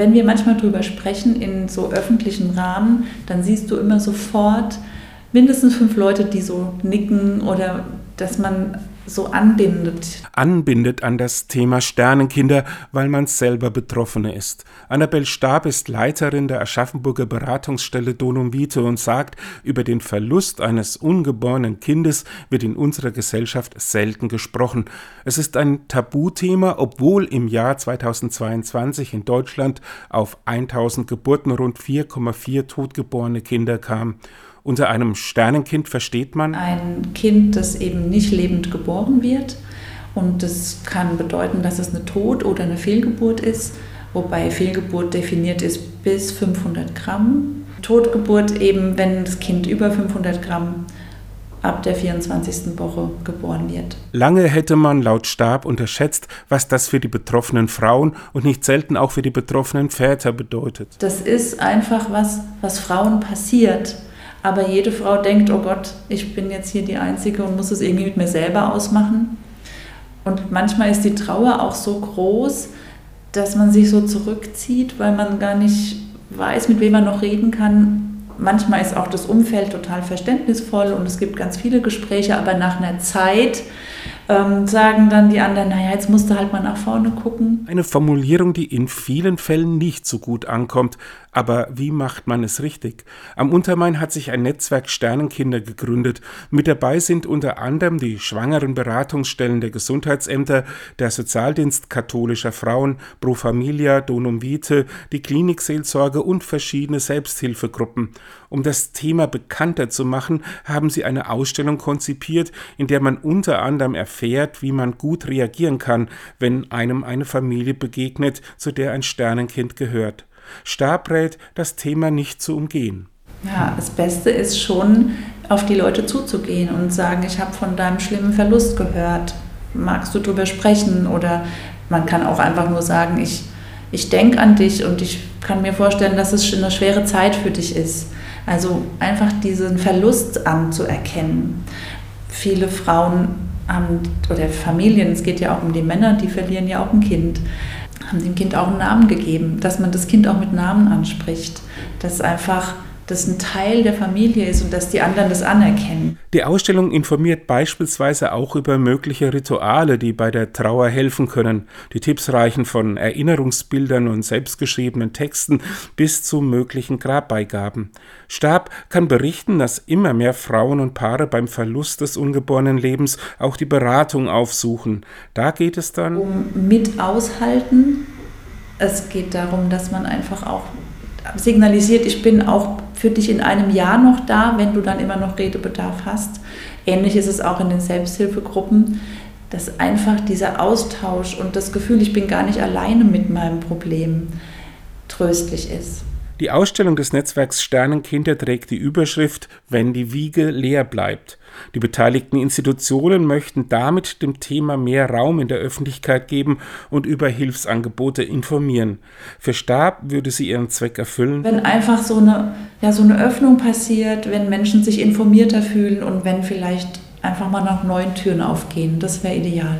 wenn wir manchmal drüber sprechen in so öffentlichen Rahmen, dann siehst du immer sofort mindestens fünf Leute, die so nicken oder dass man so anbindet. Anbindet an das Thema Sternenkinder, weil man selber Betroffene ist. Annabel Stab ist Leiterin der Aschaffenburger Beratungsstelle Donum Vitae und sagt, über den Verlust eines ungeborenen Kindes wird in unserer Gesellschaft selten gesprochen. Es ist ein Tabuthema, obwohl im Jahr 2022 in Deutschland auf 1000 Geburten rund 4,4 totgeborene Kinder kamen. Unter einem Sternenkind versteht man? Ein Kind, das eben nicht lebend geboren wird. Und das kann bedeuten, dass es eine Tod- oder eine Fehlgeburt ist, wobei Fehlgeburt definiert ist bis 500 Gramm. Totgeburt eben, wenn das Kind über 500 Gramm ab der 24. Woche geboren wird. Lange hätte man laut Stab unterschätzt, was das für die betroffenen Frauen und nicht selten auch für die betroffenen Väter bedeutet. Das ist einfach was, was Frauen passiert. Aber jede Frau denkt, oh Gott, ich bin jetzt hier die Einzige und muss es irgendwie mit mir selber ausmachen. Und manchmal ist die Trauer auch so groß, dass man sich so zurückzieht, weil man gar nicht weiß, mit wem man noch reden kann. Manchmal ist auch das Umfeld total verständnisvoll und es gibt ganz viele Gespräche, aber nach einer Zeit ähm, sagen dann die anderen, naja, jetzt musst du halt mal nach vorne gucken. Eine Formulierung, die in vielen Fällen nicht so gut ankommt. Aber wie macht man es richtig? Am Untermain hat sich ein Netzwerk Sternenkinder gegründet. Mit dabei sind unter anderem die schwangeren Beratungsstellen der Gesundheitsämter, der Sozialdienst katholischer Frauen, Pro Familia, Donum Vitae, die Klinikseelsorge und verschiedene Selbsthilfegruppen. Um das Thema bekannter zu machen, haben sie eine Ausstellung konzipiert, in der man unter anderem erfährt, wie man gut reagieren kann, wenn einem eine Familie begegnet, zu der ein Sternenkind gehört. Stab rät, das Thema nicht zu umgehen. Ja, das Beste ist schon, auf die Leute zuzugehen und sagen, ich habe von deinem schlimmen Verlust gehört. Magst du darüber sprechen? Oder man kann auch einfach nur sagen, ich, ich denke an dich und ich kann mir vorstellen, dass es eine schwere Zeit für dich ist. Also einfach diesen Verlust anzuerkennen. Viele Frauen haben, oder Familien, es geht ja auch um die Männer, die verlieren ja auch ein Kind haben dem Kind auch einen Namen gegeben, dass man das Kind auch mit Namen anspricht, dass einfach das ein Teil der Familie ist und dass die anderen das anerkennen. Die Ausstellung informiert beispielsweise auch über mögliche Rituale, die bei der Trauer helfen können. Die Tipps reichen von Erinnerungsbildern und selbstgeschriebenen Texten bis zu möglichen Grabbeigaben. Stab kann berichten, dass immer mehr Frauen und Paare beim Verlust des ungeborenen Lebens auch die Beratung aufsuchen. Da geht es dann um mit aushalten. Es geht darum, dass man einfach auch signalisiert, ich bin auch für dich in einem Jahr noch da, wenn du dann immer noch Redebedarf hast. Ähnlich ist es auch in den Selbsthilfegruppen, dass einfach dieser Austausch und das Gefühl, ich bin gar nicht alleine mit meinem Problem, tröstlich ist. Die Ausstellung des Netzwerks Sternenkinder trägt die Überschrift Wenn die Wiege leer bleibt. Die beteiligten Institutionen möchten damit dem Thema mehr Raum in der Öffentlichkeit geben und über Hilfsangebote informieren. Für Stab würde sie ihren Zweck erfüllen. Wenn einfach so eine, ja, so eine Öffnung passiert, wenn Menschen sich informierter fühlen und wenn vielleicht einfach mal nach neuen Türen aufgehen, das wäre ideal.